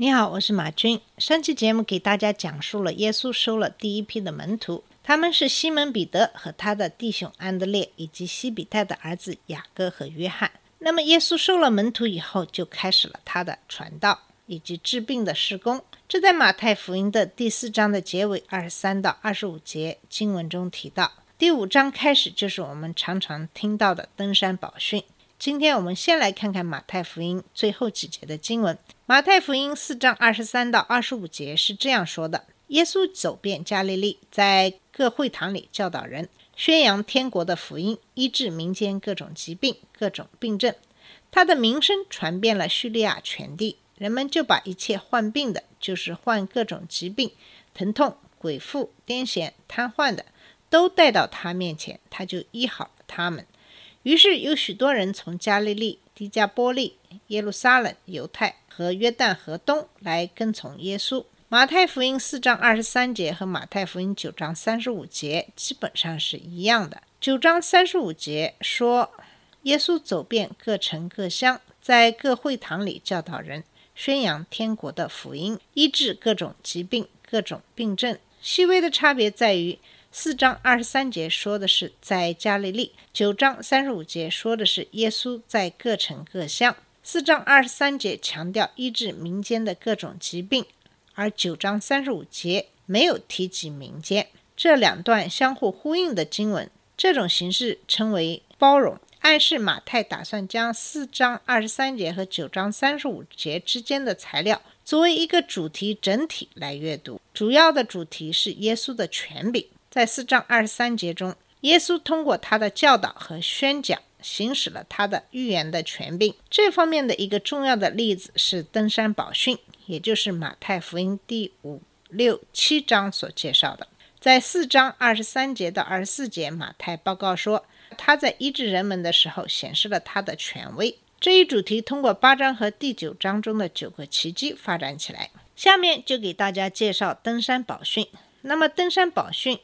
你好，我是马军。上期节目给大家讲述了耶稣收了第一批的门徒，他们是西门彼得和他的弟兄安德烈，以及西比泰的儿子雅各和约翰。那么，耶稣收了门徒以后，就开始了他的传道以及治病的施工。这在马太福音的第四章的结尾二十三到二十五节经文中提到。第五章开始就是我们常常听到的登山宝训。今天我们先来看看马太福音最后几节的经文。马太福音四章二十三到二十五节是这样说的：耶稣走遍加利利，在各会堂里教导人，宣扬天国的福音，医治民间各种疾病、各种病症。他的名声传遍了叙利亚全地，人们就把一切患病的，就是患各种疾病、疼痛、鬼附、癫痫、瘫痪的，都带到他面前，他就医好了他们。于是有许多人从加利利、迪加波利、耶路撒冷、犹太和约旦河东来跟从耶稣。马太福音四章二十三节和马太福音九章三十五节基本上是一样的。九章三十五节说，耶稣走遍各城各乡，在各会堂里教导人，宣扬天国的福音，医治各种疾病、各种病症。细微的差别在于。四章二十三节说的是在加利利，九章三十五节说的是耶稣在各城各乡。四章二十三节强调医治民间的各种疾病，而九章三十五节没有提及民间。这两段相互呼应的经文，这种形式称为包容，暗示马太打算将四章二十三节和九章三十五节之间的材料作为一个主题整体来阅读。主要的主题是耶稣的权柄。在四章二十三节中，耶稣通过他的教导和宣讲，行使了他的预言的权柄。这方面的一个重要的例子是登山宝训，也就是马太福音第五、六、七章所介绍的。在四章二十三节到二十四节，马太报告说，他在医治人们的时候显示了他的权威。这一主题通过八章和第九章中的九个奇迹发展起来。下面就给大家介绍登山宝训。那么，登山宝训。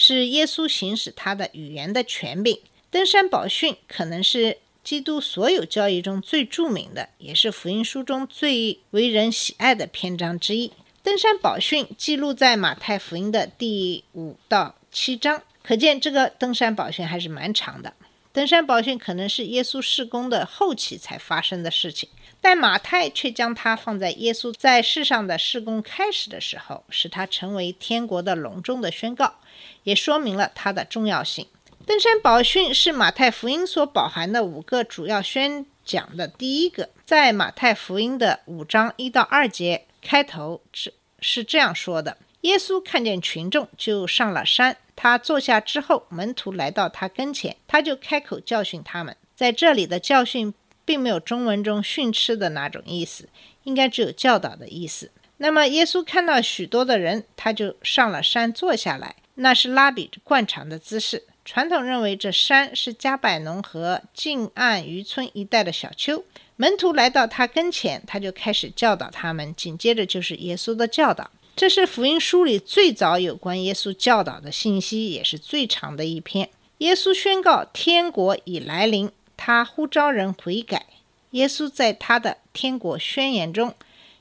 是耶稣行使他的语言的权柄。登山宝训可能是基督所有教义中最著名的，也是福音书中最为人喜爱的篇章之一。登山宝训记录在马太福音的第五到七章，可见这个登山宝训还是蛮长的。登山宝训可能是耶稣事工的后期才发生的事情，但马太却将它放在耶稣在世上的事工开始的时候，使它成为天国的隆重的宣告。也说明了它的重要性。登山宝训是马太福音所饱含的五个主要宣讲的第一个。在马太福音的五章一到二节开头是是这样说的：耶稣看见群众，就上了山。他坐下之后，门徒来到他跟前，他就开口教训他们。在这里的教训并没有中文中训斥的那种意思，应该只有教导的意思。那么，耶稣看到许多的人，他就上了山坐下来。那是拉比惯常的姿势。传统认为这山是加百农和近岸渔村一带的小丘。门徒来到他跟前，他就开始教导他们。紧接着就是耶稣的教导。这是福音书里最早有关耶稣教导的信息，也是最长的一篇。耶稣宣告天国已来临，他呼召人悔改。耶稣在他的天国宣言中，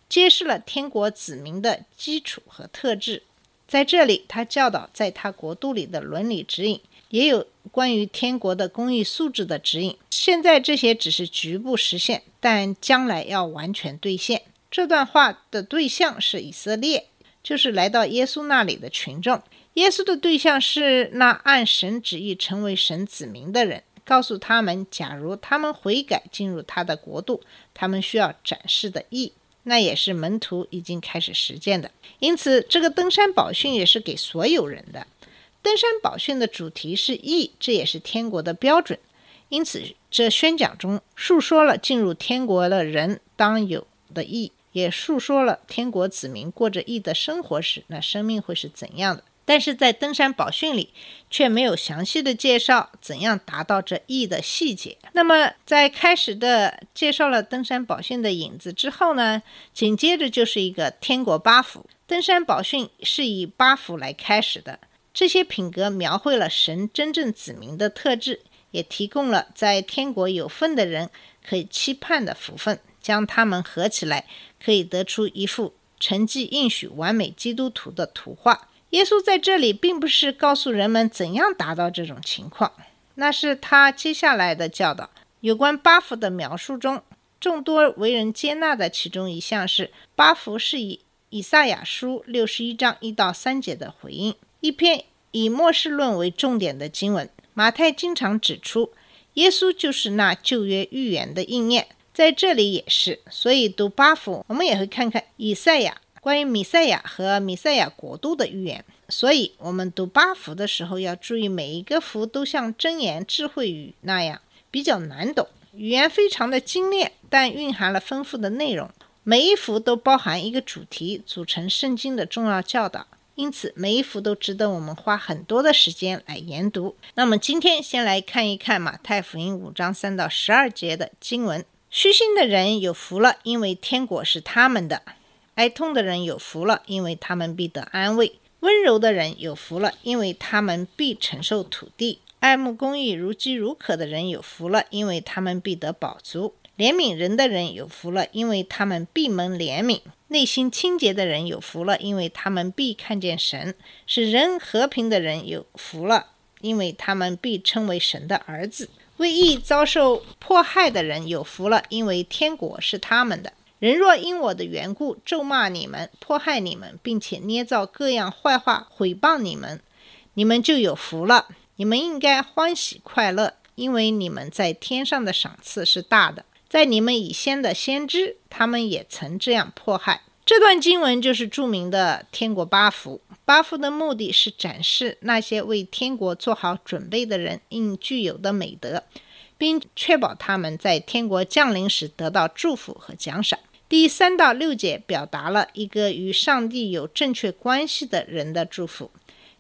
揭示了天国子民的基础和特质。在这里，他教导在他国度里的伦理指引，也有关于天国的公益素质的指引。现在这些只是局部实现，但将来要完全兑现。这段话的对象是以色列，就是来到耶稣那里的群众。耶稣的对象是那按神旨意成为神子民的人，告诉他们，假如他们悔改进入他的国度，他们需要展示的义。那也是门徒已经开始实践的，因此这个登山宝训也是给所有人的。登山宝训的主题是义，这也是天国的标准。因此，这宣讲中述说了进入天国的人当有的义，也述说了天国子民过着义的生活时，那生命会是怎样的。但是在登山宝训里却没有详细的介绍怎样达到这义的细节。那么，在开始的介绍了登山宝训的影子之后呢，紧接着就是一个天国八福。登山宝训是以八福来开始的，这些品格描绘了神真正子民的特质，也提供了在天国有份的人可以期盼的福分。将它们合起来，可以得出一幅成绩应许完美基督徒的图画。耶稣在这里并不是告诉人们怎样达到这种情况，那是他接下来的教导。有关八福的描述中，众多为人接纳的其中一项是八福是以以赛亚书六十一章一到三节的回应，一篇以末世论为重点的经文。马太经常指出，耶稣就是那旧约预言的应验，在这里也是。所以读八福，我们也会看看以赛亚。关于米赛亚和米赛亚国度的预言，所以我们读八福的时候要注意，每一个福都像真言智慧语那样比较难懂，语言非常的精炼，但蕴含了丰富的内容。每一幅都包含一个主题，组成圣经的重要教导，因此每一幅都值得我们花很多的时间来研读。那么今天先来看一看马太福音五章三到十二节的经文：虚心的人有福了，因为天国是他们的。哀痛的人有福了，因为他们必得安慰；温柔的人有福了，因为他们必承受土地；爱慕公义、如饥如渴的人有福了，因为他们必得饱足；怜悯人的人有福了，因为他们必蒙怜悯；内心清洁的人有福了，因为他们必看见神；使人和平的人有福了，因为他们必称为神的儿子；为义遭受迫害的人有福了，因为天国是他们的。人若因我的缘故咒骂你们、迫害你们，并且捏造各样坏话毁谤你们，你们就有福了。你们应该欢喜快乐，因为你们在天上的赏赐是大的。在你们以先的先知，他们也曾这样迫害。这段经文就是著名的天国八福。八福的目的是展示那些为天国做好准备的人应具有的美德。并确保他们在天国降临时得到祝福和奖赏。第三到六节表达了一个与上帝有正确关系的人的祝福。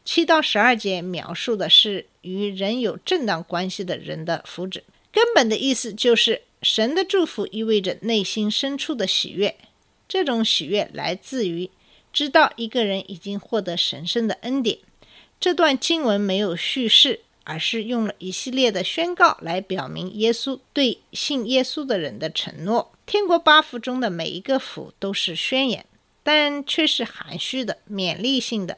七到十二节描述的是与人有正当关系的人的福祉。根本的意思就是，神的祝福意味着内心深处的喜悦。这种喜悦来自于知道一个人已经获得神圣的恩典。这段经文没有叙事。而是用了一系列的宣告来表明耶稣对信耶稣的人的承诺。天国八福中的每一个福都是宣言，但却是含蓄的、勉励性的，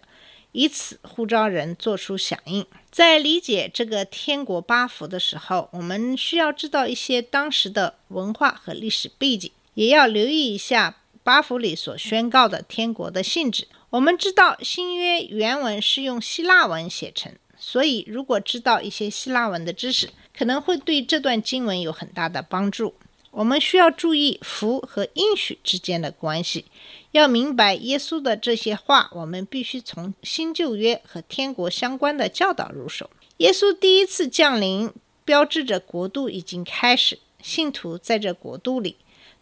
以此呼召人做出响应。在理解这个天国八福的时候，我们需要知道一些当时的文化和历史背景，也要留意一下八福里所宣告的天国的性质。我们知道新约原文是用希腊文写成。所以，如果知道一些希腊文的知识，可能会对这段经文有很大的帮助。我们需要注意福和应许之间的关系，要明白耶稣的这些话。我们必须从新旧约和天国相关的教导入手。耶稣第一次降临，标志着国度已经开始，信徒在这国度里。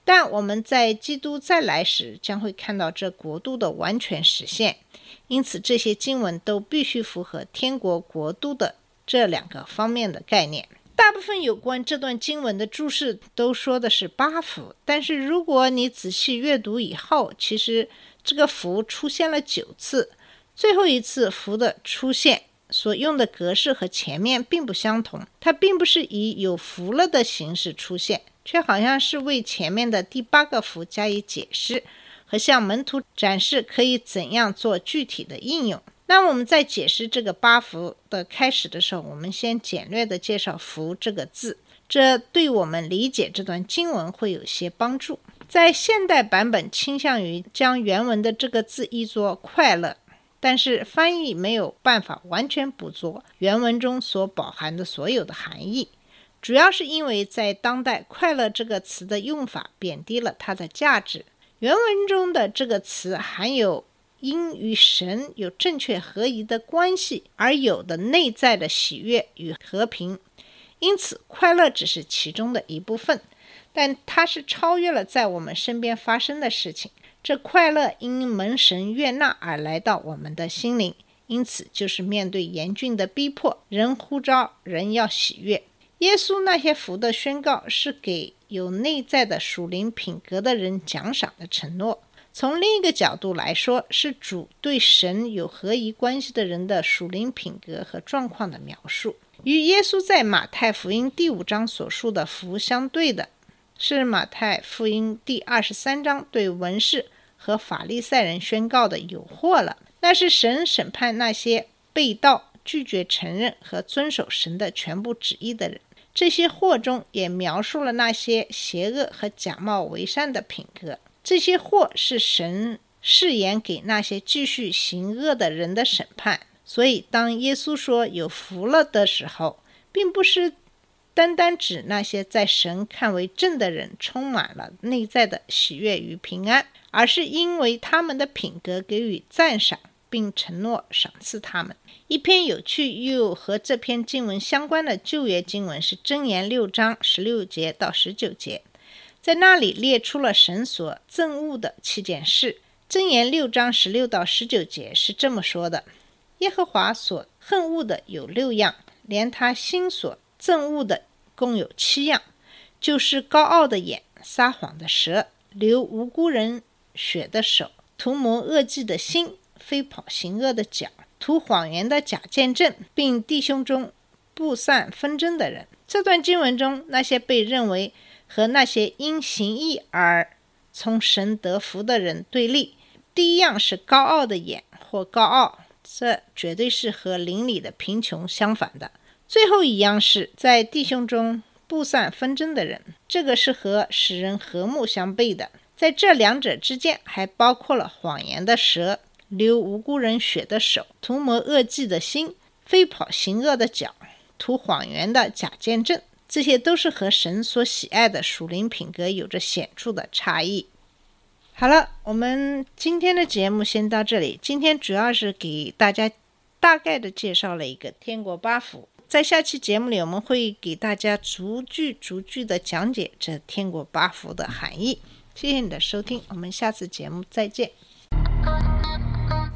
但我们在基督再来时，将会看到这国度的完全实现。因此，这些经文都必须符合天国国度的这两个方面的概念。大部分有关这段经文的注释都说的是八福，但是如果你仔细阅读以后，其实这个福出现了九次，最后一次福的出现所用的格式和前面并不相同，它并不是以有福了的形式出现。却好像是为前面的第八个福加以解释，和向门徒展示可以怎样做具体的应用。那我们在解释这个八符的开始的时候，我们先简略的介绍“福”这个字，这对我们理解这段经文会有些帮助。在现代版本倾向于将原文的这个字译作“快乐”，但是翻译没有办法完全捕捉原文中所饱含的所有的含义。主要是因为在当代，“快乐”这个词的用法贬低了它的价值。原文中的这个词含有因与神有正确合一的关系而有的内在的喜悦与和平，因此快乐只是其中的一部分，但它是超越了在我们身边发生的事情。这快乐因蒙神悦纳而来到我们的心灵，因此，就是面对严峻的逼迫，人呼召人要喜悦。耶稣那些福的宣告，是给有内在的属灵品格的人奖赏的承诺。从另一个角度来说，是主对神有合一关系的人的属灵品格和状况的描述。与耶稣在马太福音第五章所述的福相对的，是马太福音第二十三章对文士和法利赛人宣告的有祸了。那是神审判那些被盗、拒绝承认和遵守神的全部旨意的人。这些祸中也描述了那些邪恶和假冒为善的品格。这些祸是神誓言给那些继续行恶的人的审判。所以，当耶稣说“有福了”的时候，并不是单单指那些在神看为正的人充满了内在的喜悦与平安。而是因为他们的品格给予赞赏，并承诺赏赐他们。一篇有趣又和这篇经文相关的旧约经文是《箴言》六章十六节到十九节，在那里列出了神所憎恶的七件事。《箴言》六章十六到十九节是这么说的：耶和华所恨恶的有六样，连他心所憎恶的共有七样，就是高傲的眼、撒谎的舌、流无辜人。血的手，图谋恶计的心，飞跑行恶的脚，图谎言的假见证，并弟兄中布散纷争的人。这段经文中，那些被认为和那些因行义而从神得福的人对立。第一样是高傲的眼或高傲，这绝对是和邻里的贫穷相反的。最后一样是在弟兄中布散纷争的人，这个是和使人和睦相悖的。在这两者之间，还包括了谎言的舌、流无辜人血的手、图谋恶计的心、飞跑行恶的脚、图谎言的假见证，这些都是和神所喜爱的属灵品格有着显著的差异。好了，我们今天的节目先到这里。今天主要是给大家大概的介绍了一个天国八福，在下期节目里，我们会给大家逐句逐句的讲解这天国八福的含义。谢谢你的收听，我们下次节目再见。